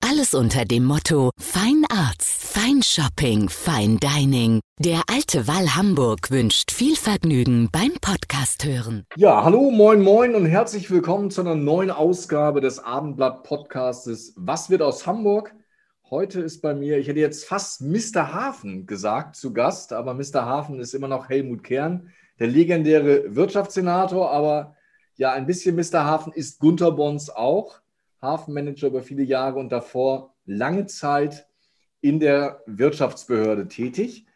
Alles unter dem Motto Fine Arts, Fine Shopping, Fine Dining. Der alte Wall Hamburg wünscht viel Vergnügen beim Podcast hören. Ja, hallo, moin, moin und herzlich willkommen zu einer neuen Ausgabe des Abendblatt Podcastes Was wird aus Hamburg? Heute ist bei mir, ich hätte jetzt fast Mr. Hafen gesagt, zu Gast, aber Mr. Hafen ist immer noch Helmut Kern, der legendäre Wirtschaftssenator, aber ja, ein bisschen Mr. Hafen ist Gunter Bons auch. Hafenmanager über viele Jahre und davor lange Zeit in der Wirtschaftsbehörde tätig.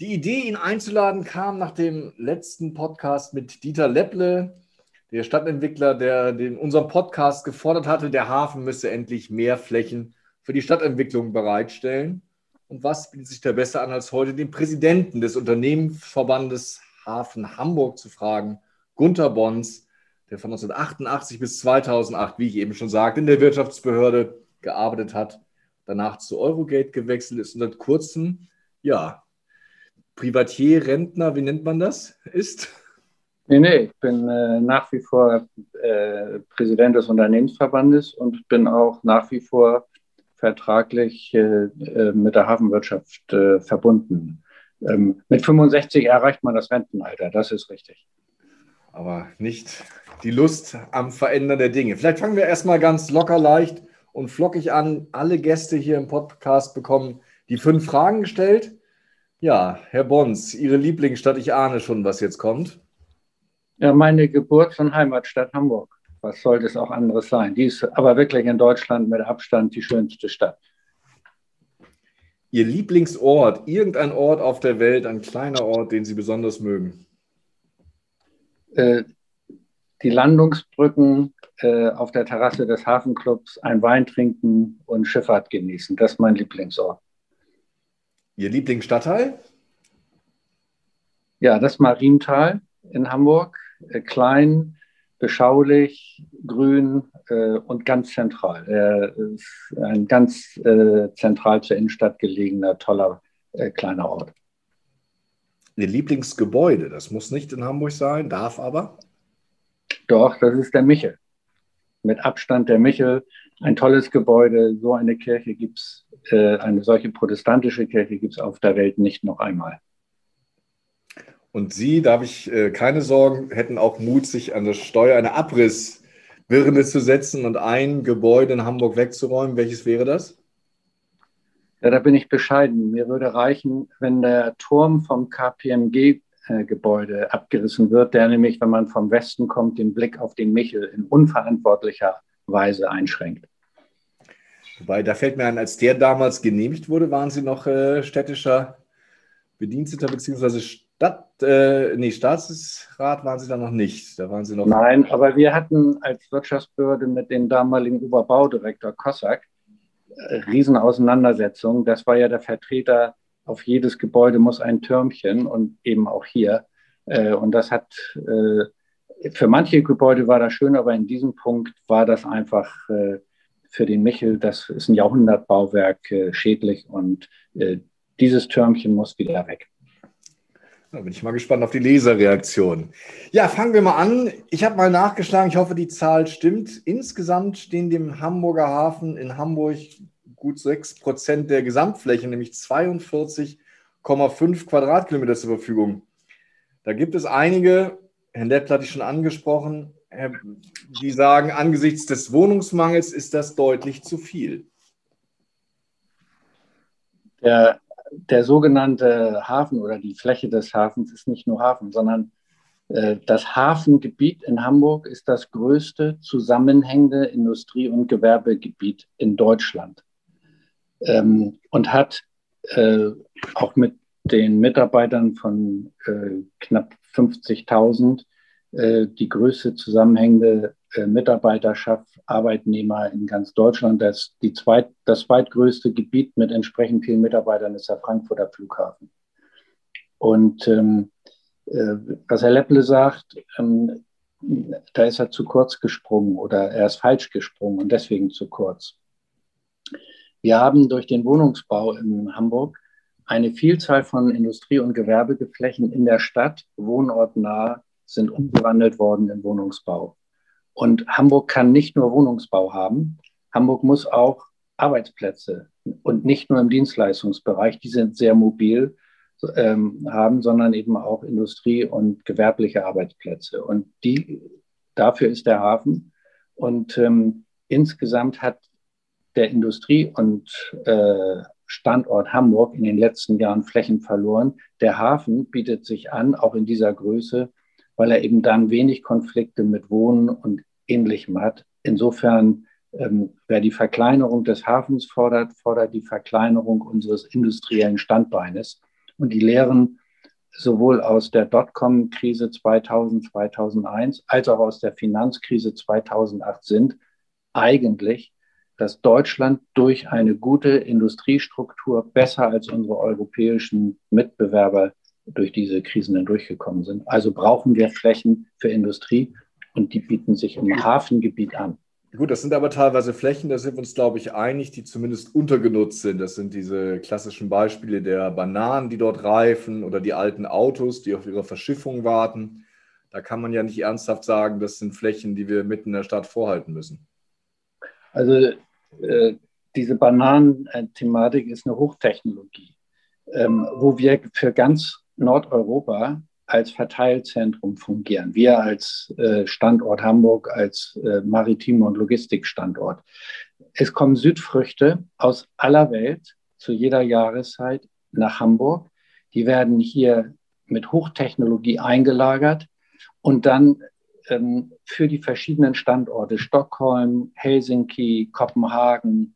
Die Idee, ihn einzuladen, kam nach dem letzten Podcast mit Dieter Lepple, der Stadtentwickler, der den unserem Podcast gefordert hatte, der Hafen müsse endlich mehr Flächen für die Stadtentwicklung bereitstellen. Und was bietet sich da besser an, als heute den Präsidenten des Unternehmensverbandes Hafen Hamburg zu fragen, Gunther Bons, der von 1988 bis 2008, wie ich eben schon sagte, in der Wirtschaftsbehörde gearbeitet hat, danach zu Eurogate gewechselt ist und seit kurzem, ja, Privatier, Rentner, wie nennt man das, ist? Nee, nee, ich bin äh, nach wie vor äh, Präsident des Unternehmensverbandes und bin auch nach wie vor vertraglich äh, äh mit der Hafenwirtschaft äh, verbunden. Ähm, mit 65 erreicht man das Rentenalter, das ist richtig. Aber nicht die Lust am Verändern der Dinge. Vielleicht fangen wir erstmal ganz locker, leicht und flockig an. Alle Gäste hier im Podcast bekommen die fünf Fragen gestellt. Ja, Herr Bons, Ihre Lieblingsstadt, ich ahne schon, was jetzt kommt. Ja, meine Geburts- und Heimatstadt Hamburg. Was sollte es auch anderes sein? Die ist aber wirklich in Deutschland mit Abstand die schönste Stadt. Ihr Lieblingsort, irgendein Ort auf der Welt, ein kleiner Ort, den Sie besonders mögen? Äh, die Landungsbrücken äh, auf der Terrasse des Hafenclubs, ein Wein trinken und Schifffahrt genießen. Das ist mein Lieblingsort. Ihr Lieblingsstadtteil? Ja, das Mariental in Hamburg. Äh, klein, beschaulich, grün äh, und ganz zentral. Ist ein ganz zentral zur Innenstadt gelegener, toller kleiner Ort. Ihr Lieblingsgebäude, das muss nicht in Hamburg sein, darf aber? Doch, das ist der Michel. Mit Abstand der Michel. Ein tolles Gebäude. So eine Kirche gibt es, äh, eine solche protestantische Kirche gibt es auf der Welt nicht noch einmal. Und Sie, da habe ich äh, keine Sorgen, hätten auch Mut, sich an der Steuer eine Abrissbirne zu setzen und ein Gebäude in Hamburg wegzuräumen. Welches wäre das? Ja, da bin ich bescheiden. Mir würde reichen, wenn der Turm vom KPMG Gebäude abgerissen wird, der nämlich, wenn man vom Westen kommt, den Blick auf den Michel in unverantwortlicher Weise einschränkt. Wobei, da fällt mir ein, als der damals genehmigt wurde, waren Sie noch äh, städtischer Bediensteter bzw. Stadt, äh, nee, Staatsrat waren Sie da noch nicht. Da waren Sie noch. Nein, aber wir hatten als Wirtschaftsbehörde mit dem damaligen Oberbaudirektor Kossack äh, Riesenauseinandersetzungen. Das war ja der Vertreter auf jedes Gebäude muss ein Türmchen und eben auch hier. Äh, und das hat, äh, für manche Gebäude war das schön, aber in diesem Punkt war das einfach äh, für den Michel, das ist ein Jahrhundertbauwerk, äh, schädlich und äh, dieses Türmchen muss wieder weg. Da bin ich mal gespannt auf die Leserreaktion. Ja, fangen wir mal an. Ich habe mal nachgeschlagen, ich hoffe, die Zahl stimmt. Insgesamt stehen dem Hamburger Hafen in Hamburg gut 6 Prozent der Gesamtfläche, nämlich 42,5 Quadratkilometer zur Verfügung. Da gibt es einige, Herrn Leppler hatte ich schon angesprochen, die sagen, angesichts des Wohnungsmangels ist das deutlich zu viel. Der, der sogenannte Hafen oder die Fläche des Hafens ist nicht nur Hafen, sondern äh, das Hafengebiet in Hamburg ist das größte zusammenhängende Industrie- und Gewerbegebiet in Deutschland ähm, und hat äh, auch mit den Mitarbeitern von äh, knapp 50.000 äh, die größte zusammenhängende äh, Mitarbeiterschaft, Arbeitnehmer in ganz Deutschland. Das, die zweit, das zweitgrößte Gebiet mit entsprechend vielen Mitarbeitern ist der Frankfurter Flughafen. Und ähm, äh, was Herr Lepple sagt, ähm, da ist er zu kurz gesprungen oder er ist falsch gesprungen und deswegen zu kurz. Wir haben durch den Wohnungsbau in Hamburg eine Vielzahl von Industrie- und Gewerbeflächen in der Stadt, wohnortnah, sind umgewandelt worden in Wohnungsbau. Und Hamburg kann nicht nur Wohnungsbau haben, Hamburg muss auch Arbeitsplätze und nicht nur im Dienstleistungsbereich, die sind sehr mobil, ähm, haben, sondern eben auch Industrie- und gewerbliche Arbeitsplätze. Und die, dafür ist der Hafen. Und ähm, insgesamt hat der Industrie- und äh, Standort Hamburg in den letzten Jahren Flächen verloren. Der Hafen bietet sich an, auch in dieser Größe, weil er eben dann wenig Konflikte mit Wohnen und Ähnlichem hat. Insofern, ähm, wer die Verkleinerung des Hafens fordert, fordert die Verkleinerung unseres industriellen Standbeines. Und die Lehren sowohl aus der Dotcom-Krise 2000, 2001 als auch aus der Finanzkrise 2008 sind eigentlich, dass Deutschland durch eine gute Industriestruktur besser als unsere europäischen Mitbewerber durch diese Krisen hindurchgekommen sind. Also brauchen wir Flächen für Industrie und die bieten sich im Hafengebiet an. Gut, das sind aber teilweise Flächen, da sind wir uns, glaube ich, einig, die zumindest untergenutzt sind. Das sind diese klassischen Beispiele der Bananen, die dort reifen oder die alten Autos, die auf ihre Verschiffung warten. Da kann man ja nicht ernsthaft sagen, das sind Flächen, die wir mitten in der Stadt vorhalten müssen. Also äh, diese Bananen-Thematik ist eine Hochtechnologie, ähm, wo wir für ganz Nordeuropa als Verteilzentrum fungieren. Wir als äh, Standort Hamburg, als äh, Maritim- und Logistikstandort. Es kommen Südfrüchte aus aller Welt zu jeder Jahreszeit nach Hamburg. Die werden hier mit Hochtechnologie eingelagert und dann ähm, für die verschiedenen Standorte Stockholm, Helsinki, Kopenhagen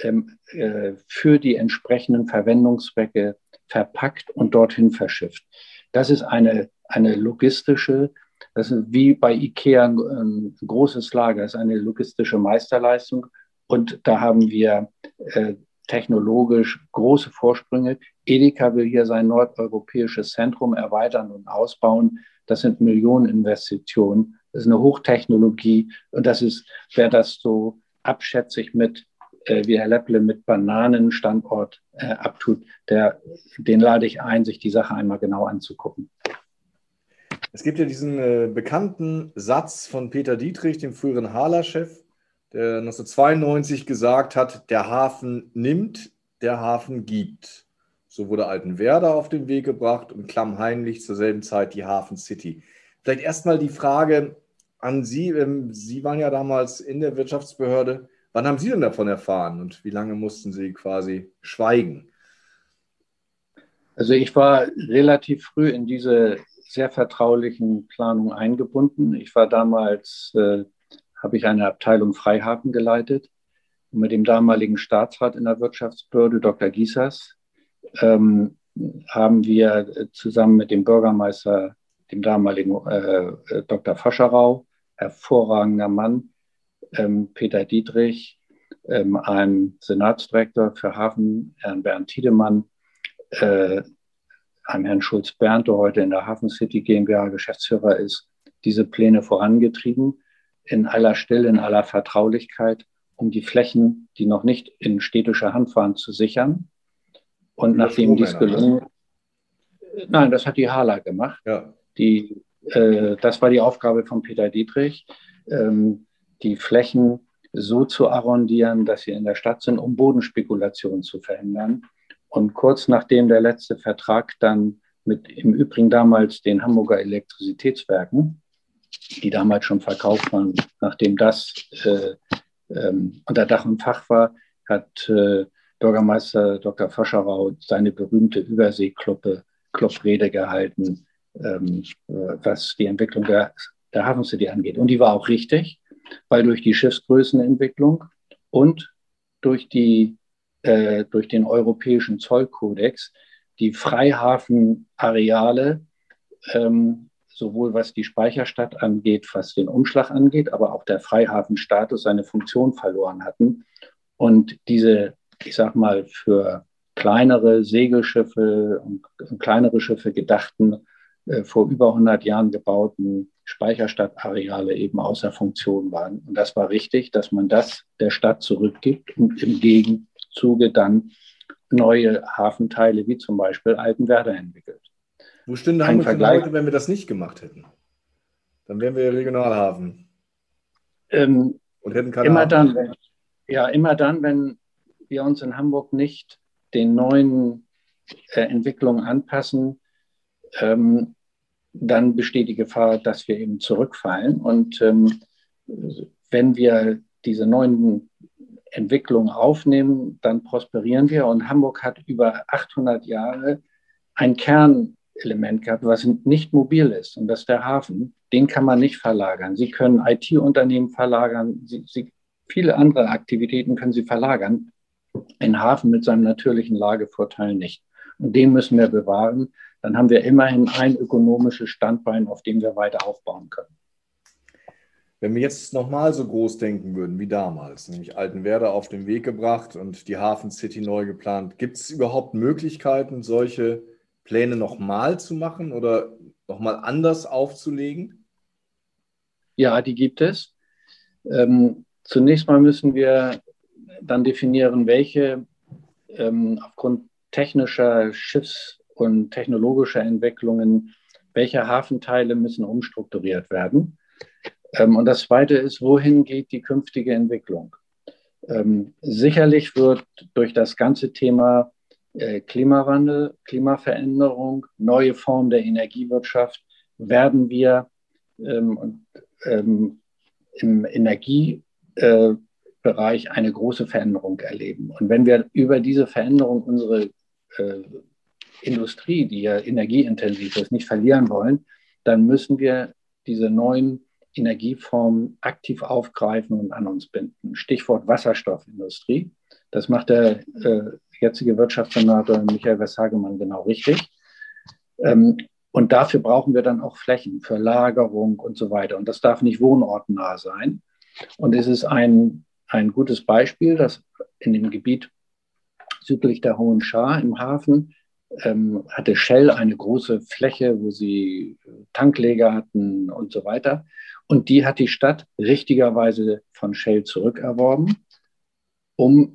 ähm, äh, für die entsprechenden Verwendungszwecke verpackt und dorthin verschifft. Das ist eine, eine logistische, das ist wie bei IKEA ein, ein großes Lager, das ist eine logistische Meisterleistung. Und da haben wir äh, technologisch große Vorsprünge. Edeka will hier sein nordeuropäisches Zentrum erweitern und ausbauen. Das sind Millioneninvestitionen. Das ist eine Hochtechnologie. Und das ist, wer das so abschätzig mit äh, wie Herr Lepple mit Bananenstandort äh, abtut, der, den lade ich ein, sich die Sache einmal genau anzugucken. Es gibt ja diesen äh, bekannten Satz von Peter Dietrich, dem früheren Hala-Chef, der 1992 gesagt hat, der Hafen nimmt, der Hafen gibt. So wurde Altenwerder auf den Weg gebracht und klammheimlich zur selben Zeit die Hafen City. Vielleicht erstmal die Frage an Sie. Ähm, Sie waren ja damals in der Wirtschaftsbehörde. Wann haben Sie denn davon erfahren und wie lange mussten Sie quasi schweigen? Also ich war relativ früh in diese sehr vertraulichen Planungen eingebunden. Ich war damals, äh, habe ich eine Abteilung Freihafen geleitet und mit dem damaligen Staatsrat in der Wirtschaftsbehörde, Dr. Giesers, ähm, haben wir zusammen mit dem Bürgermeister, dem damaligen äh, Dr. Fascherau, hervorragender Mann, ähm, Peter Dietrich, ähm, einem Senatsdirektor für Hafen, Herrn Bernd Tiedemann, äh, einem Herrn Schulz-Bernd, der heute in der Hafen City GmbH Geschäftsführer ist, diese Pläne vorangetrieben, in aller Stille, in aller Vertraulichkeit, um die Flächen, die noch nicht in städtischer Hand waren, zu sichern. Und nachdem dies ne? gelungen ist, nein, das hat die Hala gemacht. Ja. Die, äh, das war die Aufgabe von Peter Dietrich. Ähm, die Flächen so zu arrondieren, dass sie in der Stadt sind, um Bodenspekulation zu verhindern. Und kurz nachdem der letzte Vertrag dann mit im Übrigen damals den Hamburger Elektrizitätswerken, die damals schon verkauft waren, nachdem das äh, ähm, unter Dach und Fach war, hat äh, Bürgermeister Dr. Foscherau seine berühmte Überseekloppe Klopprede gehalten, ähm, äh, was die Entwicklung der, der Hafen City angeht. Und die war auch richtig weil durch die Schiffsgrößenentwicklung und durch, die, äh, durch den europäischen Zollkodex die Freihafenareale, ähm, sowohl was die Speicherstadt angeht, was den Umschlag angeht, aber auch der Freihafenstatus seine Funktion verloren hatten. Und diese, ich sag mal, für kleinere Segelschiffe und, kleinere Schiffe gedachten äh, vor über 100 Jahren gebauten Speicherstadtareale eben außer Funktion waren. Und das war richtig, dass man das der Stadt zurückgibt und im Gegenzuge dann neue Hafenteile wie zum Beispiel Altenwerder entwickelt. Wo stünde Hamburg Vergleich, heute, wenn wir das nicht gemacht hätten? Dann wären wir Regionalhafen. Ähm, und hätten keine immer Hafen. dann, wenn, ja, immer dann, wenn wir uns in Hamburg nicht den neuen äh, Entwicklungen anpassen, ähm, dann besteht die Gefahr, dass wir eben zurückfallen. Und ähm, wenn wir diese neuen Entwicklungen aufnehmen, dann prosperieren wir. Und Hamburg hat über 800 Jahre ein Kernelement gehabt, was nicht mobil ist. Und das ist der Hafen. Den kann man nicht verlagern. Sie können IT-Unternehmen verlagern. Sie, Sie, viele andere Aktivitäten können Sie verlagern. Ein Hafen mit seinem natürlichen Lagevorteil nicht. Und den müssen wir bewahren dann haben wir immerhin ein ökonomisches Standbein, auf dem wir weiter aufbauen können. Wenn wir jetzt nochmal so groß denken würden wie damals, nämlich Altenwerder auf den Weg gebracht und die Hafen City neu geplant, gibt es überhaupt Möglichkeiten, solche Pläne nochmal zu machen oder nochmal anders aufzulegen? Ja, die gibt es. Ähm, zunächst mal müssen wir dann definieren, welche ähm, aufgrund technischer Schiffs- und technologische Entwicklungen, welche Hafenteile müssen umstrukturiert werden. Ähm, und das Zweite ist, wohin geht die künftige Entwicklung? Ähm, sicherlich wird durch das ganze Thema Klimawandel, Klimaveränderung, neue Formen der Energiewirtschaft, werden wir ähm, ähm, im Energiebereich äh, eine große Veränderung erleben. Und wenn wir über diese Veränderung unsere äh, Industrie, die ja energieintensiv ist, nicht verlieren wollen, dann müssen wir diese neuen Energieformen aktiv aufgreifen und an uns binden. Stichwort Wasserstoffindustrie. Das macht der äh, jetzige Wirtschaftssenator Michael Westhagemann genau richtig. Ähm, und dafür brauchen wir dann auch Flächen für Lagerung und so weiter. Und das darf nicht wohnortnah sein. Und es ist ein, ein gutes Beispiel, dass in dem Gebiet südlich der Hohen Schar im Hafen ähm, hatte Shell eine große Fläche, wo sie Tankleger hatten und so weiter. Und die hat die Stadt richtigerweise von Shell zurückerworben, um,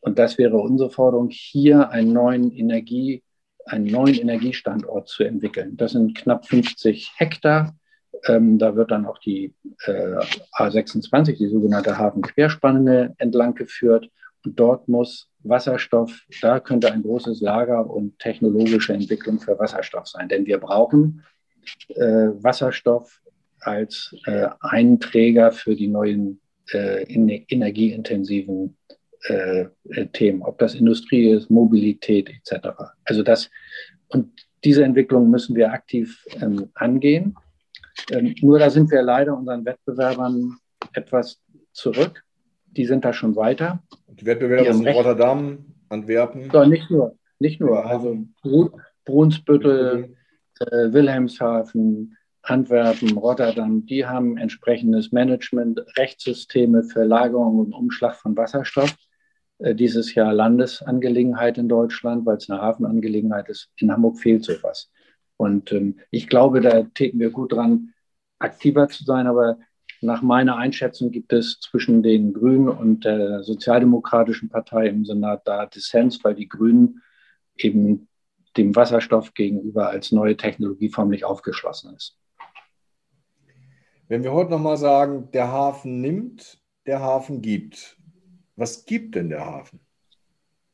und das wäre unsere Forderung, hier einen neuen Energie, einen neuen Energiestandort zu entwickeln. Das sind knapp 50 Hektar. Ähm, da wird dann auch die äh, A26, die sogenannte Hafenquerspanne, entlang geführt. Und dort muss Wasserstoff, da könnte ein großes Lager und technologische Entwicklung für Wasserstoff sein. Denn wir brauchen äh, Wasserstoff als äh, einen Träger für die neuen äh, energieintensiven äh, äh, Themen, ob das Industrie ist, Mobilität etc. Also das und diese Entwicklung müssen wir aktiv ähm, angehen. Ähm, nur da sind wir leider unseren Wettbewerbern etwas zurück die sind da schon weiter. Die Wettbewerber sind Rotterdam, Antwerpen. So, nicht nur, nicht nur. Also Brunsbüttel, äh, Wilhelmshaven, Antwerpen, Rotterdam, die haben entsprechendes Management, Rechtssysteme für Lagerung und Umschlag von Wasserstoff. Äh, dieses Jahr Landesangelegenheit in Deutschland, weil es eine Hafenangelegenheit ist. In Hamburg fehlt sowas. Und ähm, ich glaube, da täten wir gut dran, aktiver zu sein. Aber nach meiner Einschätzung gibt es zwischen den Grünen und der Sozialdemokratischen Partei im Senat da Dissens, weil die Grünen eben dem Wasserstoff gegenüber als neue Technologieform nicht aufgeschlossen ist. Wenn wir heute nochmal sagen, der Hafen nimmt, der Hafen gibt. Was gibt denn der Hafen?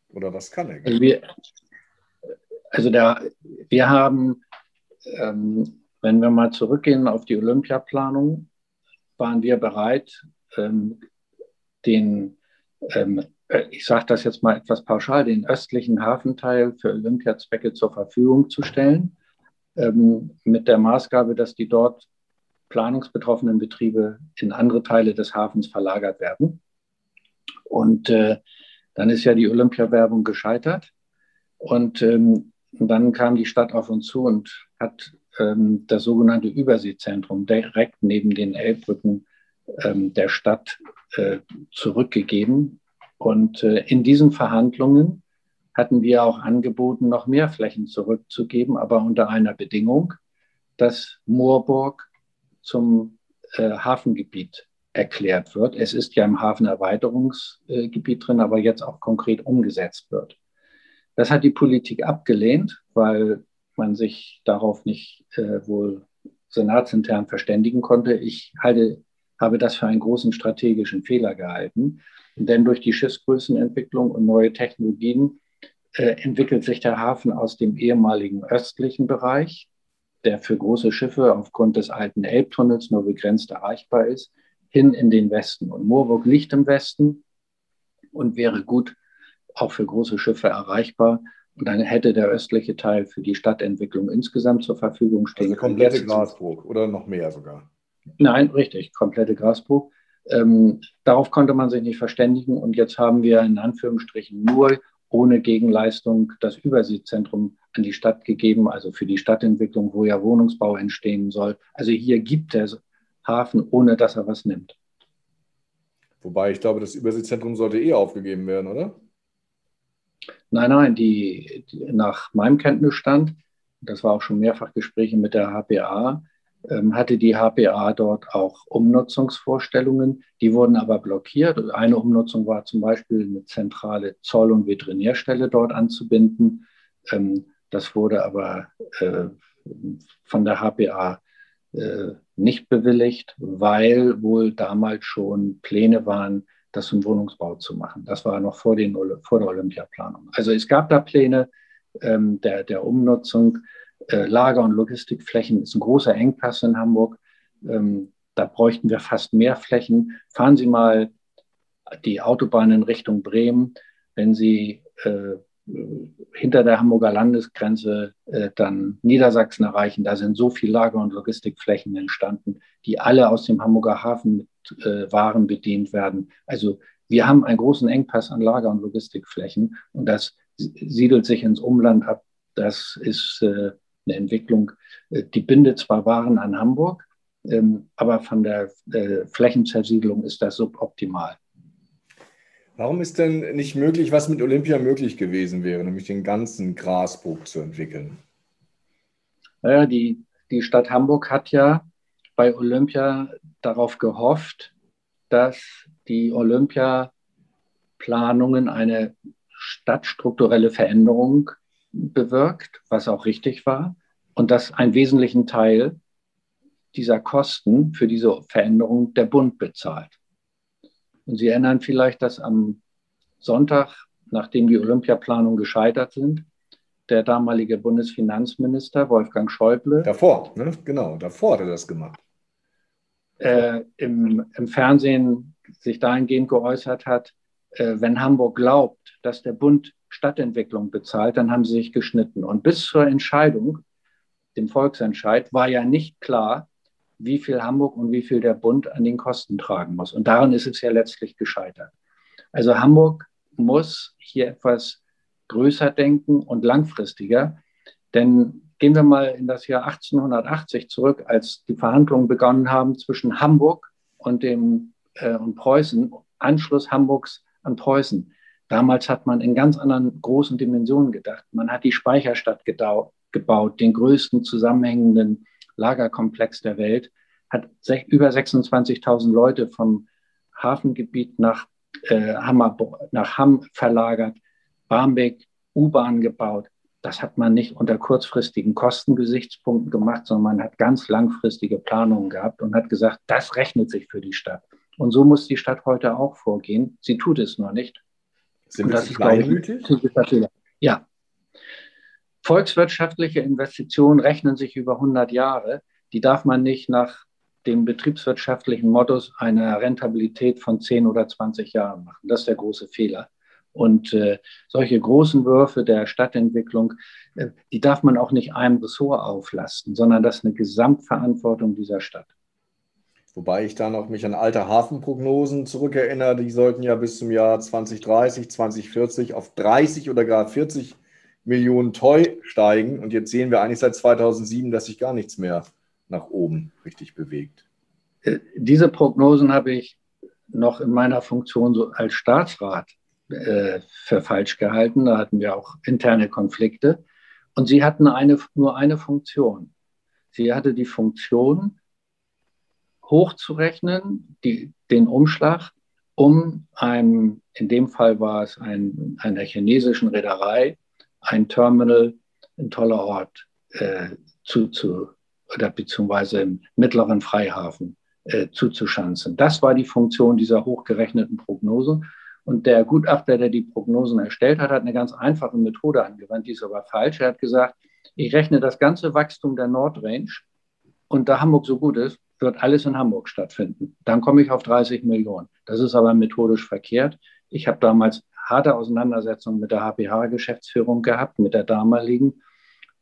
Oder was kann er geben? Also wir, also der, wir haben, ähm, wenn wir mal zurückgehen auf die Olympiaplanung, waren wir bereit, ähm, den, ähm, äh, ich sage das jetzt mal etwas pauschal, den östlichen Hafenteil für Olympiazwecke zur Verfügung zu stellen, ähm, mit der Maßgabe, dass die dort planungsbetroffenen Betriebe in andere Teile des Hafens verlagert werden. Und äh, dann ist ja die Olympiawerbung gescheitert. Und ähm, dann kam die Stadt auf uns zu und hat ähm, das sogenannte Überseezentrum direkt neben den Elbbrücken ähm, der Stadt äh, zurückgegeben. Und äh, in diesen Verhandlungen hatten wir auch angeboten, noch mehr Flächen zurückzugeben, aber unter einer Bedingung, dass Moorburg zum äh, Hafengebiet erklärt wird. Es ist ja im Hafenerweiterungsgebiet drin, aber jetzt auch konkret umgesetzt wird. Das hat die Politik abgelehnt, weil man sich darauf nicht äh, wohl senatsintern verständigen konnte. Ich halte, habe das für einen großen strategischen Fehler gehalten, denn durch die Schiffsgrößenentwicklung und neue Technologien äh, entwickelt sich der Hafen aus dem ehemaligen östlichen Bereich, der für große Schiffe aufgrund des alten Elbtunnels nur begrenzt erreichbar ist, hin in den Westen. Und Moorburg liegt im Westen und wäre gut auch für große Schiffe erreichbar. Und dann hätte der östliche Teil für die Stadtentwicklung insgesamt zur Verfügung stehen. Also komplette Grasburg oder noch mehr sogar? Nein, richtig, komplette Grasburg. Ähm, darauf konnte man sich nicht verständigen. Und jetzt haben wir in Anführungsstrichen nur ohne Gegenleistung das Überseezentrum an die Stadt gegeben, also für die Stadtentwicklung, wo ja Wohnungsbau entstehen soll. Also hier gibt es Hafen, ohne dass er was nimmt. Wobei ich glaube, das Überseezentrum sollte eh aufgegeben werden, oder? Nein, nein, die, die nach meinem Kenntnisstand, das war auch schon mehrfach Gespräche mit der HPA, ähm, hatte die HPA dort auch Umnutzungsvorstellungen. Die wurden aber blockiert. Eine Umnutzung war zum Beispiel eine zentrale Zoll- und Veterinärstelle dort anzubinden. Ähm, das wurde aber äh, von der HPA nicht bewilligt, weil wohl damals schon Pläne waren, das zum Wohnungsbau zu machen. Das war noch vor, den, vor der Olympiaplanung. Also es gab da Pläne ähm, der, der Umnutzung. Äh, Lager- und Logistikflächen ist ein großer Engpass in Hamburg. Ähm, da bräuchten wir fast mehr Flächen. Fahren Sie mal die Autobahn in Richtung Bremen. Wenn Sie äh, hinter der Hamburger Landesgrenze äh, dann Niedersachsen erreichen. Da sind so viele Lager- und Logistikflächen entstanden, die alle aus dem Hamburger Hafen mit äh, Waren bedient werden. Also wir haben einen großen Engpass an Lager- und Logistikflächen und das siedelt sich ins Umland ab. Das ist äh, eine Entwicklung, äh, die bindet zwar Waren an Hamburg, ähm, aber von der äh, Flächenzersiedlung ist das suboptimal. Warum ist denn nicht möglich, was mit Olympia möglich gewesen wäre, nämlich den ganzen Grasburg zu entwickeln? Naja, die, die Stadt Hamburg hat ja bei Olympia darauf gehofft, dass die Olympia-Planungen eine stadtstrukturelle Veränderung bewirkt, was auch richtig war, und dass einen wesentlichen Teil dieser Kosten für diese Veränderung der Bund bezahlt. Und Sie erinnern vielleicht, dass am Sonntag, nachdem die Olympiaplanungen gescheitert sind, der damalige Bundesfinanzminister Wolfgang Schäuble. Davor, ne? genau, davor hat er das gemacht. Äh, im, im, Fernsehen sich dahingehend geäußert hat, äh, wenn Hamburg glaubt, dass der Bund Stadtentwicklung bezahlt, dann haben sie sich geschnitten. Und bis zur Entscheidung, dem Volksentscheid, war ja nicht klar, wie viel Hamburg und wie viel der Bund an den Kosten tragen muss. Und daran ist es ja letztlich gescheitert. Also Hamburg muss hier etwas größer denken und langfristiger. Denn gehen wir mal in das Jahr 1880 zurück, als die Verhandlungen begonnen haben zwischen Hamburg und, dem, äh, und Preußen, Anschluss Hamburgs an Preußen. Damals hat man in ganz anderen großen Dimensionen gedacht. Man hat die Speicherstadt gebaut, den größten zusammenhängenden Lagerkomplex der Welt, hat über 26.000 Leute vom Hafengebiet nach, äh, Hammer, nach Hamm verlagert, Barmbek U-Bahn gebaut. Das hat man nicht unter kurzfristigen Kostengesichtspunkten gemacht, sondern man hat ganz langfristige Planungen gehabt und hat gesagt, das rechnet sich für die Stadt. Und so muss die Stadt heute auch vorgehen. Sie tut es noch nicht. Sind und das ist kleinmütig? Ja, Volkswirtschaftliche Investitionen rechnen sich über 100 Jahre. Die darf man nicht nach dem betriebswirtschaftlichen Modus einer Rentabilität von 10 oder 20 Jahren machen. Das ist der große Fehler. Und äh, solche großen Würfe der Stadtentwicklung, äh, die darf man auch nicht einem Ressort auflasten, sondern das ist eine Gesamtverantwortung dieser Stadt. Wobei ich da noch mich an alte Hafenprognosen zurückerinnere, die sollten ja bis zum Jahr 2030, 2040 auf 30 oder gar 40 Millionen Toy steigen. Und jetzt sehen wir eigentlich seit 2007, dass sich gar nichts mehr nach oben richtig bewegt. Äh, diese Prognosen habe ich noch in meiner Funktion so als Staatsrat äh, für falsch gehalten. Da hatten wir auch interne Konflikte. Und sie hatten eine, nur eine Funktion. Sie hatte die Funktion, hochzurechnen, die, den Umschlag, um einem, in dem Fall war es ein, einer chinesischen Reederei, ein Terminal in toller Ort äh, zu, zu, oder beziehungsweise im mittleren Freihafen äh, zuzuschanzen. Das war die Funktion dieser hochgerechneten Prognose. Und der Gutachter, der die Prognosen erstellt hat, hat eine ganz einfache Methode angewandt, die ist aber falsch. Er hat gesagt, ich rechne das ganze Wachstum der Nordrange und da Hamburg so gut ist, wird alles in Hamburg stattfinden. Dann komme ich auf 30 Millionen. Das ist aber methodisch verkehrt. Ich habe damals harte Auseinandersetzungen mit der HPH-Geschäftsführung gehabt, mit der damaligen.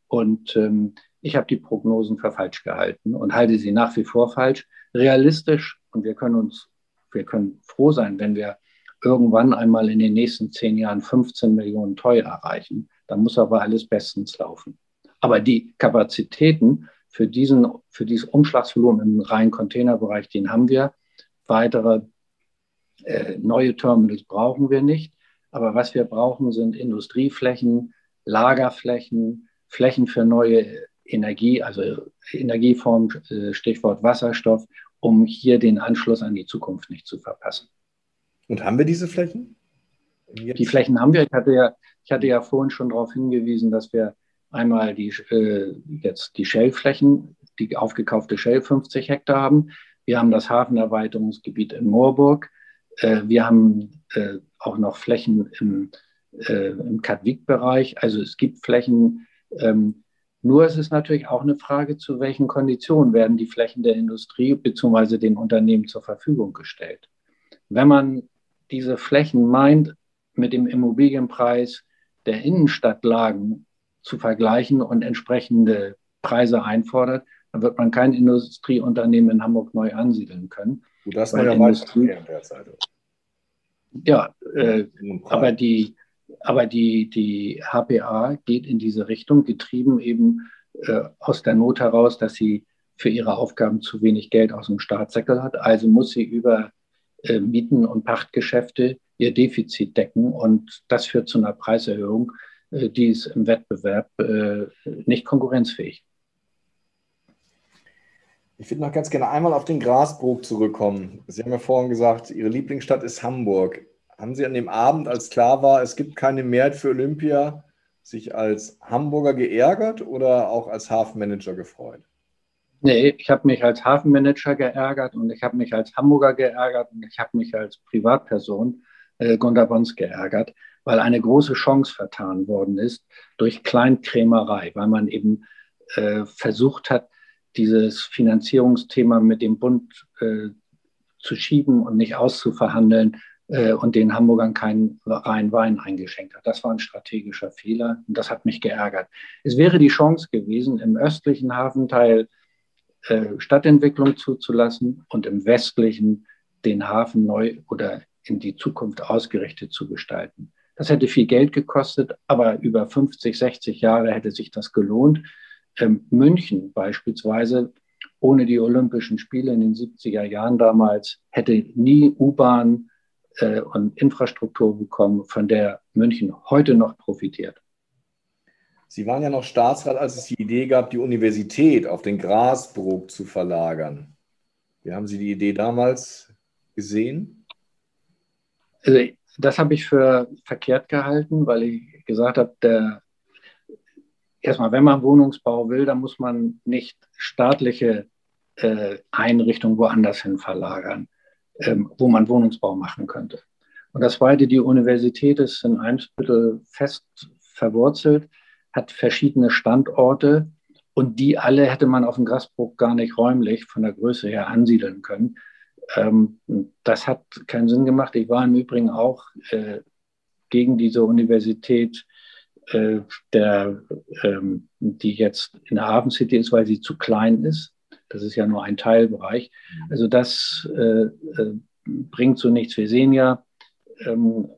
Und ähm, ich habe die Prognosen für falsch gehalten und halte sie nach wie vor falsch. Realistisch, und wir können uns, wir können froh sein, wenn wir irgendwann einmal in den nächsten zehn Jahren 15 Millionen teuer erreichen. Dann muss aber alles bestens laufen. Aber die Kapazitäten für, diesen, für dieses Umschlagsvolumen im reinen Containerbereich, den haben wir. Weitere äh, neue Terminals brauchen wir nicht. Aber was wir brauchen, sind Industrieflächen, Lagerflächen, Flächen für neue Energie, also Energieform, äh, Stichwort Wasserstoff, um hier den Anschluss an die Zukunft nicht zu verpassen. Und haben wir diese Flächen? Jetzt? Die Flächen haben wir. Ich hatte ja, ich hatte ja vorhin schon darauf hingewiesen, dass wir einmal die, äh, jetzt die Shell-Flächen, die aufgekaufte Shell 50 Hektar haben. Wir haben das Hafenerweiterungsgebiet in Moorburg. Äh, wir haben äh, auch noch Flächen im, äh, im Katwijk-Bereich. Also es gibt Flächen. Ähm, nur ist es natürlich auch eine Frage, zu welchen Konditionen werden die Flächen der Industrie bzw. den Unternehmen zur Verfügung gestellt. Wenn man diese Flächen meint, mit dem Immobilienpreis der Innenstadtlagen zu vergleichen und entsprechende Preise einfordert, dann wird man kein Industrieunternehmen in Hamburg neu ansiedeln können. Gut, das war ja Industrie, derzeit. Ja, äh, aber die, aber die, die HPA geht in diese Richtung, getrieben eben äh, aus der Not heraus, dass sie für ihre Aufgaben zu wenig Geld aus dem Staatssäckel hat. Also muss sie über äh, Mieten- und Pachtgeschäfte ihr Defizit decken. Und das führt zu einer Preiserhöhung, äh, die ist im Wettbewerb äh, nicht konkurrenzfähig. Ich würde noch ganz gerne einmal auf den Grasbrook zurückkommen. Sie haben ja vorhin gesagt, Ihre Lieblingsstadt ist Hamburg. Haben Sie an dem Abend, als klar war, es gibt keine Mehrheit für Olympia, sich als Hamburger geärgert oder auch als Hafenmanager gefreut? Nee, ich habe mich als Hafenmanager geärgert und ich habe mich als Hamburger geärgert und ich habe mich als Privatperson äh, Gunter geärgert, weil eine große Chance vertan worden ist durch Kleinkrämerei, weil man eben äh, versucht hat, dieses Finanzierungsthema mit dem Bund äh, zu schieben und nicht auszuverhandeln äh, und den Hamburgern keinen reinen Wein eingeschenkt hat. Das war ein strategischer Fehler und das hat mich geärgert. Es wäre die Chance gewesen, im östlichen Hafenteil äh, Stadtentwicklung zuzulassen und im westlichen den Hafen neu oder in die Zukunft ausgerichtet zu gestalten. Das hätte viel Geld gekostet, aber über 50, 60 Jahre hätte sich das gelohnt. Ähm, München beispielsweise, ohne die Olympischen Spiele in den 70er Jahren damals, hätte nie U-Bahn äh, und Infrastruktur bekommen, von der München heute noch profitiert. Sie waren ja noch Staatsrat, als es die Idee gab, die Universität auf den Grasbrook zu verlagern. Wie haben Sie die Idee damals gesehen? Also das habe ich für verkehrt gehalten, weil ich gesagt habe, der, erstmal, wenn man Wohnungsbau will, dann muss man nicht staatliche äh, Einrichtungen woanders hin verlagern, ähm, wo man Wohnungsbau machen könnte. Und das Zweite, die Universität ist in Eimsbüttel fest verwurzelt, hat verschiedene Standorte und die alle hätte man auf dem Grasbruch gar nicht räumlich von der Größe her ansiedeln können. Ähm, das hat keinen Sinn gemacht. Ich war im Übrigen auch äh, gegen diese Universität, äh, der, ähm, die jetzt in der Hafen City ist, weil sie zu klein ist. Das ist ja nur ein Teilbereich. Also das äh, äh bringt so nichts. Wir sehen ja, ähm,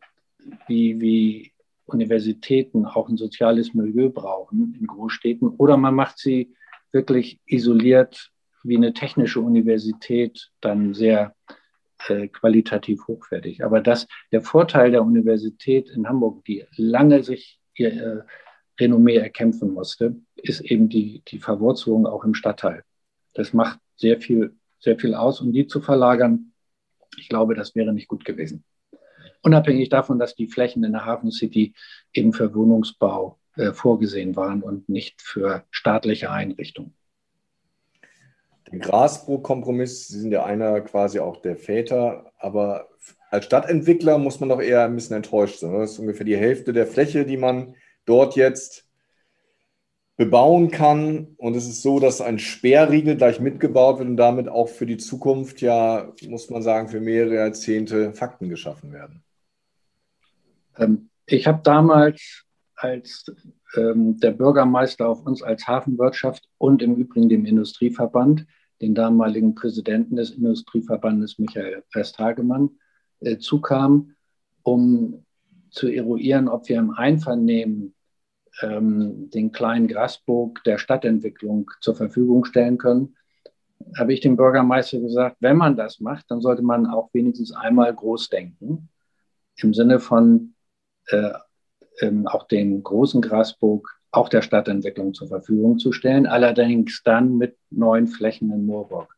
wie, wie Universitäten auch ein soziales Milieu brauchen in Großstädten. Oder man macht sie wirklich isoliert wie eine technische Universität dann sehr äh, qualitativ hochwertig. Aber das, der Vorteil der Universität in Hamburg, die lange sich ihr äh, Renommee erkämpfen musste, ist eben die, die Verwurzelung auch im Stadtteil. Das macht sehr viel, sehr viel aus. Und die zu verlagern, ich glaube, das wäre nicht gut gewesen. Unabhängig davon, dass die Flächen in der Hafen City eben für Wohnungsbau äh, vorgesehen waren und nicht für staatliche Einrichtungen. Den Grasbrook-Kompromiss, Sie sind ja einer quasi auch der Väter, aber als Stadtentwickler muss man doch eher ein bisschen enttäuscht sein. Das ist ungefähr die Hälfte der Fläche, die man dort jetzt bebauen kann. Und es ist so, dass ein Sperrriegel gleich mitgebaut wird und damit auch für die Zukunft ja, muss man sagen, für mehrere Jahrzehnte Fakten geschaffen werden. Ähm, ich habe damals als ähm, der Bürgermeister auf uns als Hafenwirtschaft und im Übrigen dem Industrieverband, den damaligen Präsidenten des Industrieverbandes Michael Westhagemann, äh, zukam, um zu eruieren, ob wir im Einvernehmen ähm, den kleinen Grasburg der Stadtentwicklung zur Verfügung stellen können, habe ich dem Bürgermeister gesagt, wenn man das macht, dann sollte man auch wenigstens einmal groß denken, im Sinne von äh, ähm, auch den großen Grasburg auch der Stadtentwicklung zur Verfügung zu stellen, allerdings dann mit neuen Flächen in Moorburg.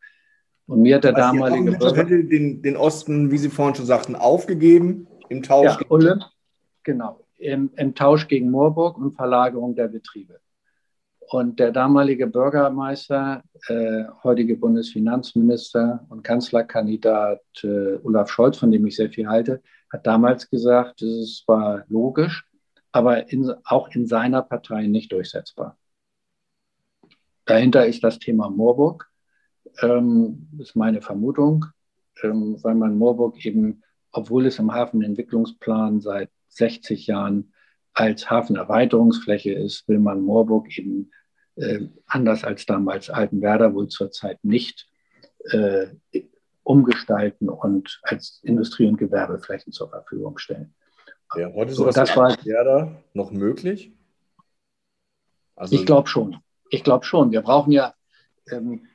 Und mir hat der also damalige Bürger... Den, den Osten, wie Sie vorhin schon sagten, aufgegeben im Tausch. Ja, Ulle, genau im, im Tausch gegen Moorburg und Verlagerung der Betriebe. Und der damalige Bürgermeister, äh, heutige Bundesfinanzminister und Kanzlerkandidat äh, Olaf Scholz, von dem ich sehr viel halte, hat damals gesagt, das ist zwar logisch, aber in, auch in seiner Partei nicht durchsetzbar. Dahinter ist das Thema Moorburg, ähm, ist meine Vermutung, ähm, weil man Moorburg eben, obwohl es im Hafenentwicklungsplan seit 60 Jahren als Hafenerweiterungsfläche ist, will man Moorburg eben äh, anders als damals Altenwerder wohl zurzeit nicht äh, umgestalten und als Industrie- und Gewerbeflächen zur Verfügung stellen. Ja, heute ist so, das war Altenwerder noch möglich? Also, ich glaube schon. Ich glaube schon. Wir brauchen ja, ähm,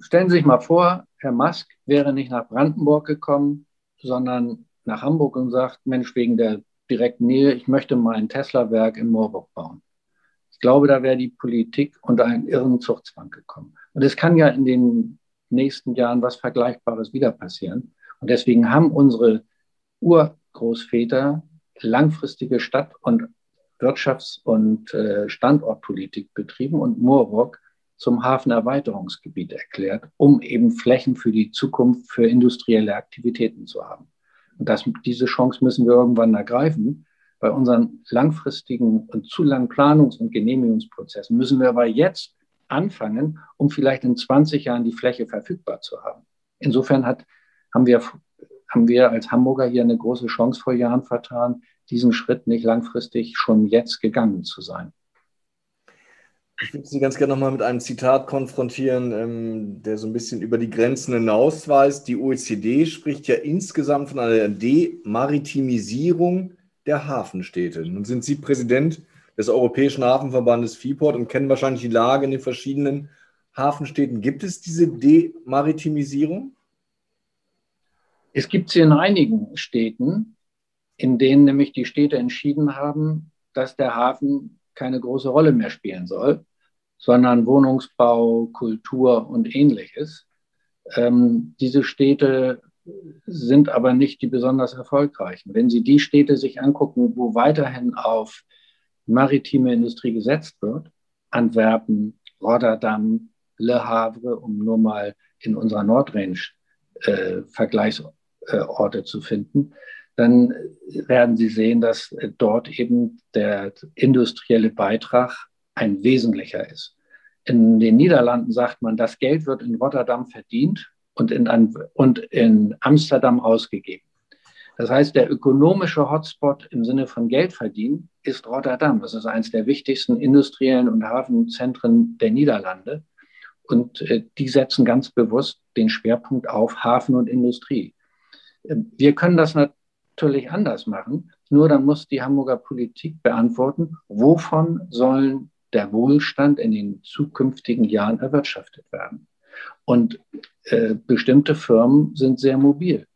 stellen Sie sich mal vor, Herr Musk wäre nicht nach Brandenburg gekommen, sondern nach Hamburg und sagt, Mensch, wegen der direkten Nähe, ich möchte mal ein Tesla-Werk in Moorburg bauen. Ich glaube, da wäre die Politik unter einen irren Zuchtzwang gekommen. Und es kann ja in den nächsten Jahren was Vergleichbares wieder passieren. Und deswegen haben unsere Urgroßväter langfristige Stadt- und Wirtschafts- und äh, Standortpolitik betrieben und Moorburg zum Hafenerweiterungsgebiet erklärt, um eben Flächen für die Zukunft für industrielle Aktivitäten zu haben. Und das, diese Chance müssen wir irgendwann ergreifen. Bei unseren langfristigen und zu langen Planungs- und Genehmigungsprozessen müssen wir aber jetzt anfangen, um vielleicht in 20 Jahren die Fläche verfügbar zu haben. Insofern hat, haben, wir, haben wir als Hamburger hier eine große Chance vor Jahren vertan, diesen Schritt nicht langfristig schon jetzt gegangen zu sein. Ich würde Sie ganz gerne nochmal mit einem Zitat konfrontieren, ähm, der so ein bisschen über die Grenzen hinausweist. Die OECD spricht ja insgesamt von einer Demaritimisierung der Hafenstädte. Nun sind Sie Präsident des Europäischen Hafenverbandes FIPORT und kennen wahrscheinlich die Lage in den verschiedenen Hafenstädten. Gibt es diese Demaritimisierung? Es gibt sie in einigen Städten, in denen nämlich die Städte entschieden haben, dass der Hafen keine große Rolle mehr spielen soll, sondern Wohnungsbau, Kultur und ähnliches. Ähm, diese Städte sind aber nicht die besonders erfolgreichen. Wenn Sie die Städte sich angucken, wo weiterhin auf maritime Industrie gesetzt wird, Antwerpen, Rotterdam, Le Havre, um nur mal in unserer Nordrange äh, Vergleichsorte zu finden, dann werden Sie sehen, dass dort eben der industrielle Beitrag ein wesentlicher ist. In den Niederlanden sagt man, das Geld wird in Rotterdam verdient und in, und in Amsterdam ausgegeben. Das heißt, der ökonomische Hotspot im Sinne von Geld verdienen ist Rotterdam. Das ist eines der wichtigsten industriellen und Hafenzentren der Niederlande. Und äh, die setzen ganz bewusst den Schwerpunkt auf Hafen und Industrie. Wir können das natürlich anders machen. Nur dann muss die Hamburger Politik beantworten, wovon sollen der Wohlstand in den zukünftigen Jahren erwirtschaftet werden. Und äh, bestimmte Firmen sind sehr mobil.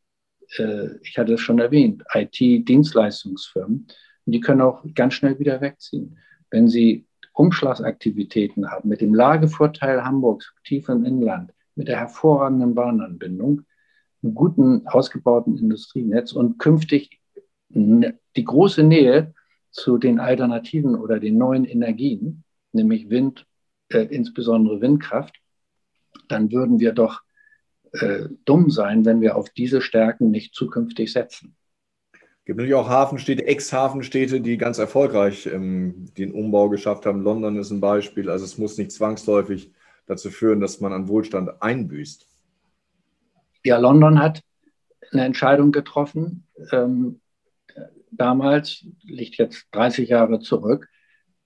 äh, ich hatte es schon erwähnt, IT-Dienstleistungsfirmen. Die können auch ganz schnell wieder wegziehen. Wenn sie Umschlagsaktivitäten haben, mit dem Lagevorteil Hamburgs tief im Inland, mit der hervorragenden Bahnanbindung, einem guten, ausgebauten Industrienetz und künftig die große Nähe zu den Alternativen oder den neuen Energien, nämlich Wind, äh, insbesondere Windkraft, dann würden wir doch äh, dumm sein, wenn wir auf diese Stärken nicht zukünftig setzen. Es gibt natürlich auch Hafenstädte, Ex-Hafenstädte, die ganz erfolgreich ähm, den Umbau geschafft haben. London ist ein Beispiel. Also es muss nicht zwangsläufig dazu führen, dass man an Wohlstand einbüßt. Ja, London hat eine Entscheidung getroffen, ähm, damals, liegt jetzt 30 Jahre zurück,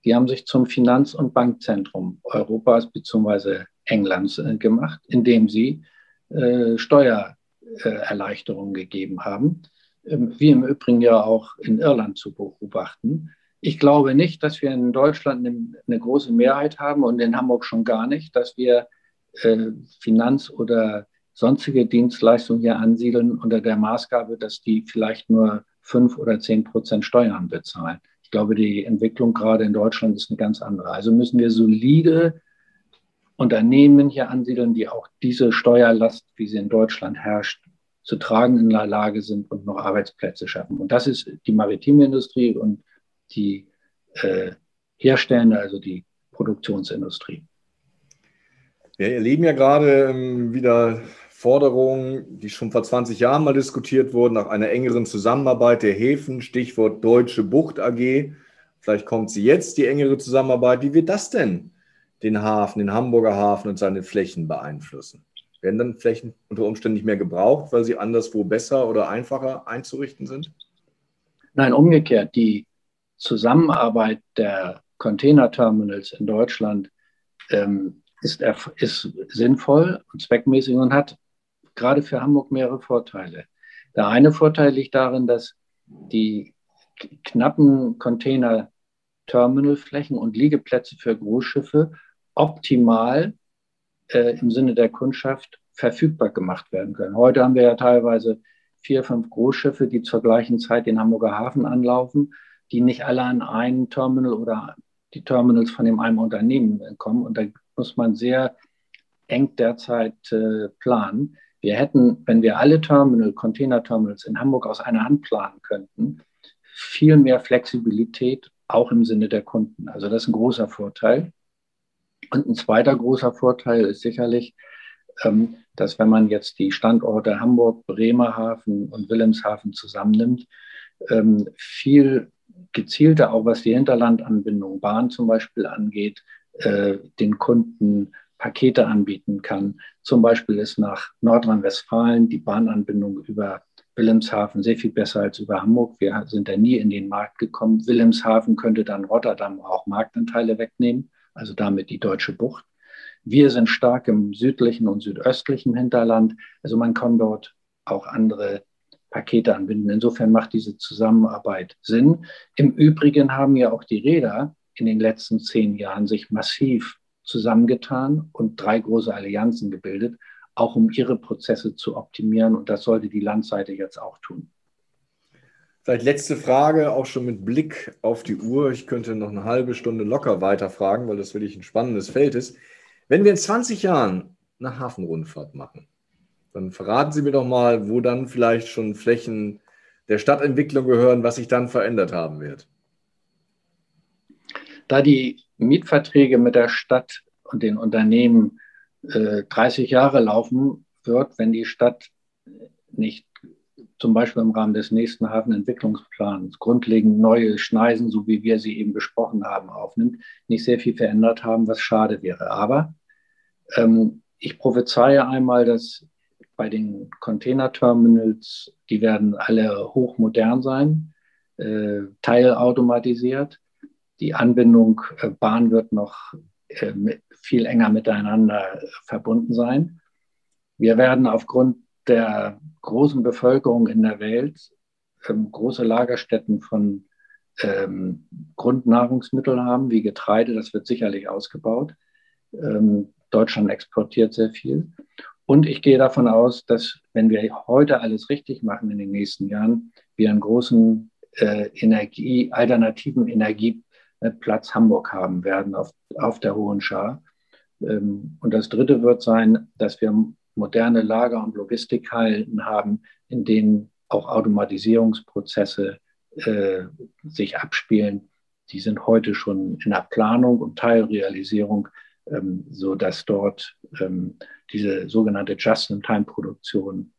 die haben sich zum Finanz- und Bankzentrum Europas bzw. Englands äh, gemacht, indem sie äh, Steuererleichterungen gegeben haben, ähm, wie im Übrigen ja auch in Irland zu beobachten. Ich glaube nicht, dass wir in Deutschland eine, eine große Mehrheit haben und in Hamburg schon gar nicht, dass wir äh, Finanz- oder sonstige Dienstleistungen hier ansiedeln unter der Maßgabe, dass die vielleicht nur fünf oder zehn Prozent Steuern bezahlen. Ich glaube, die Entwicklung gerade in Deutschland ist eine ganz andere. Also müssen wir solide Unternehmen hier ansiedeln, die auch diese Steuerlast, wie sie in Deutschland herrscht, zu tragen in der Lage sind und noch Arbeitsplätze schaffen. Und das ist die maritime Industrie und die äh, herstellende, also die Produktionsindustrie. Wir erleben ja gerade ähm, wieder Forderungen, die schon vor 20 Jahren mal diskutiert wurden, nach einer engeren Zusammenarbeit der Häfen, Stichwort Deutsche Bucht AG. Vielleicht kommt sie jetzt, die engere Zusammenarbeit. Wie wird das denn den Hafen, den Hamburger Hafen und seine Flächen beeinflussen? Werden dann Flächen unter Umständen nicht mehr gebraucht, weil sie anderswo besser oder einfacher einzurichten sind? Nein, umgekehrt. Die Zusammenarbeit der Containerterminals in Deutschland ähm, ist, ist sinnvoll und zweckmäßig und hat gerade für Hamburg mehrere Vorteile. Der eine Vorteil liegt darin, dass die knappen Container-Terminalflächen und Liegeplätze für Großschiffe optimal äh, im Sinne der Kundschaft verfügbar gemacht werden können. Heute haben wir ja teilweise vier, fünf Großschiffe, die zur gleichen Zeit den Hamburger Hafen anlaufen, die nicht alle an einen Terminal oder die Terminals von dem einen Unternehmen kommen. Und da muss man sehr eng derzeit äh, planen. Wir hätten, wenn wir alle Terminal, Container-Terminals in Hamburg aus einer Hand planen könnten, viel mehr Flexibilität, auch im Sinne der Kunden. Also das ist ein großer Vorteil. Und ein zweiter großer Vorteil ist sicherlich, ähm, dass wenn man jetzt die Standorte Hamburg, Bremerhaven und Wilhelmshaven zusammennimmt, ähm, viel gezielter, auch was die Hinterlandanbindung, Bahn zum Beispiel angeht, äh, den Kunden Pakete anbieten kann. Zum Beispiel ist nach Nordrhein-Westfalen die Bahnanbindung über Wilhelmshaven sehr viel besser als über Hamburg. Wir sind da nie in den Markt gekommen. Wilhelmshaven könnte dann Rotterdam auch Marktanteile wegnehmen, also damit die deutsche Bucht. Wir sind stark im südlichen und südöstlichen Hinterland. Also man kann dort auch andere Pakete anbinden. Insofern macht diese Zusammenarbeit Sinn. Im Übrigen haben ja auch die Räder in den letzten zehn Jahren sich massiv zusammengetan und drei große Allianzen gebildet, auch um ihre Prozesse zu optimieren. Und das sollte die Landseite jetzt auch tun. Vielleicht letzte Frage, auch schon mit Blick auf die Uhr. Ich könnte noch eine halbe Stunde locker weiterfragen, weil das wirklich ein spannendes Feld ist. Wenn wir in 20 Jahren eine Hafenrundfahrt machen, dann verraten Sie mir doch mal, wo dann vielleicht schon Flächen der Stadtentwicklung gehören, was sich dann verändert haben wird. Da die Mietverträge mit der Stadt und den Unternehmen äh, 30 Jahre laufen wird, wenn die Stadt nicht zum Beispiel im Rahmen des nächsten Hafenentwicklungsplans grundlegend neue Schneisen, so wie wir sie eben besprochen haben, aufnimmt, nicht sehr viel verändert haben, was schade wäre. Aber ähm, ich prophezeie einmal, dass bei den Containerterminals, die werden alle hochmodern sein, äh, teilautomatisiert die Anbindung äh, Bahn wird noch äh, viel enger miteinander verbunden sein. Wir werden aufgrund der großen Bevölkerung in der Welt ähm, große Lagerstätten von ähm, Grundnahrungsmitteln haben, wie Getreide. Das wird sicherlich ausgebaut. Ähm, Deutschland exportiert sehr viel. Und ich gehe davon aus, dass wenn wir heute alles richtig machen in den nächsten Jahren, wir einen großen äh, Energie, alternativen Energieplatz Hamburg haben werden auf, auf der Hohen Schar. Ähm, und das Dritte wird sein, dass wir moderne Lager- und Logistikhallen haben, in denen auch Automatisierungsprozesse äh, sich abspielen. Die sind heute schon in der Planung und Teilrealisierung, ähm, so dass dort ähm, diese sogenannte Just-in-Time-Produktion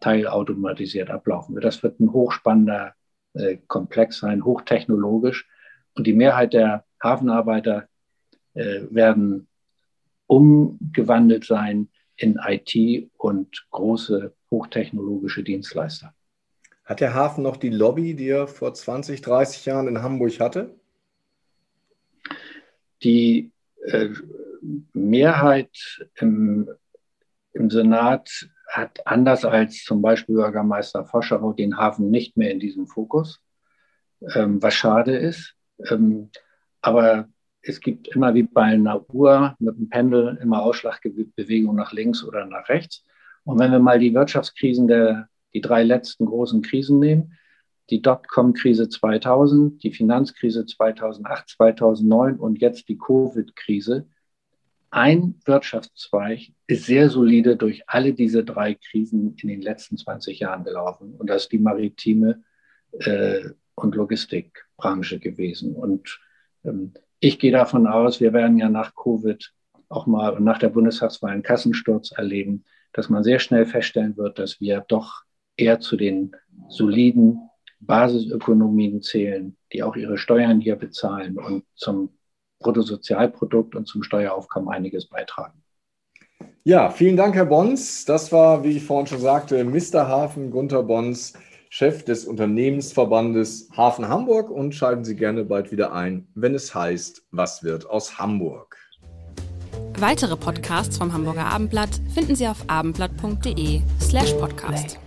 teilautomatisiert ablaufen wird. Das wird ein hochspannender äh, Komplex sein, hochtechnologisch. Und die Mehrheit der Hafenarbeiter äh, werden umgewandelt sein in IT und große hochtechnologische Dienstleister. Hat der Hafen noch die Lobby, die er vor 20, 30 Jahren in Hamburg hatte? Die äh, Mehrheit im, im Senat hat anders als zum Beispiel Bürgermeister Foscherau den Hafen nicht mehr in diesem Fokus, ähm, was schade ist. Ähm, aber es gibt immer wie bei einer Uhr mit dem Pendel immer Ausschlagbewegung nach links oder nach rechts. Und wenn wir mal die Wirtschaftskrisen der, die drei letzten großen Krisen nehmen, die Dotcom-Krise 2000, die Finanzkrise 2008, 2009 und jetzt die Covid-Krise, ein Wirtschaftszweig ist sehr solide durch alle diese drei Krisen in den letzten 20 Jahren gelaufen. Und das ist die maritime äh, und Logistikbranche gewesen. Und ähm, ich gehe davon aus, wir werden ja nach Covid auch mal und nach der Bundestagswahl einen Kassensturz erleben, dass man sehr schnell feststellen wird, dass wir doch eher zu den soliden Basisökonomien zählen, die auch ihre Steuern hier bezahlen und zum Bruttosozialprodukt und zum Steueraufkommen einiges beitragen. Ja, vielen Dank, Herr Bons. Das war, wie ich vorhin schon sagte, Mr. Hafen Gunther Bons. Chef des Unternehmensverbandes Hafen Hamburg und schalten Sie gerne bald wieder ein, wenn es heißt, was wird aus Hamburg. Weitere Podcasts vom Hamburger Abendblatt finden Sie auf abendblatt.de slash podcast.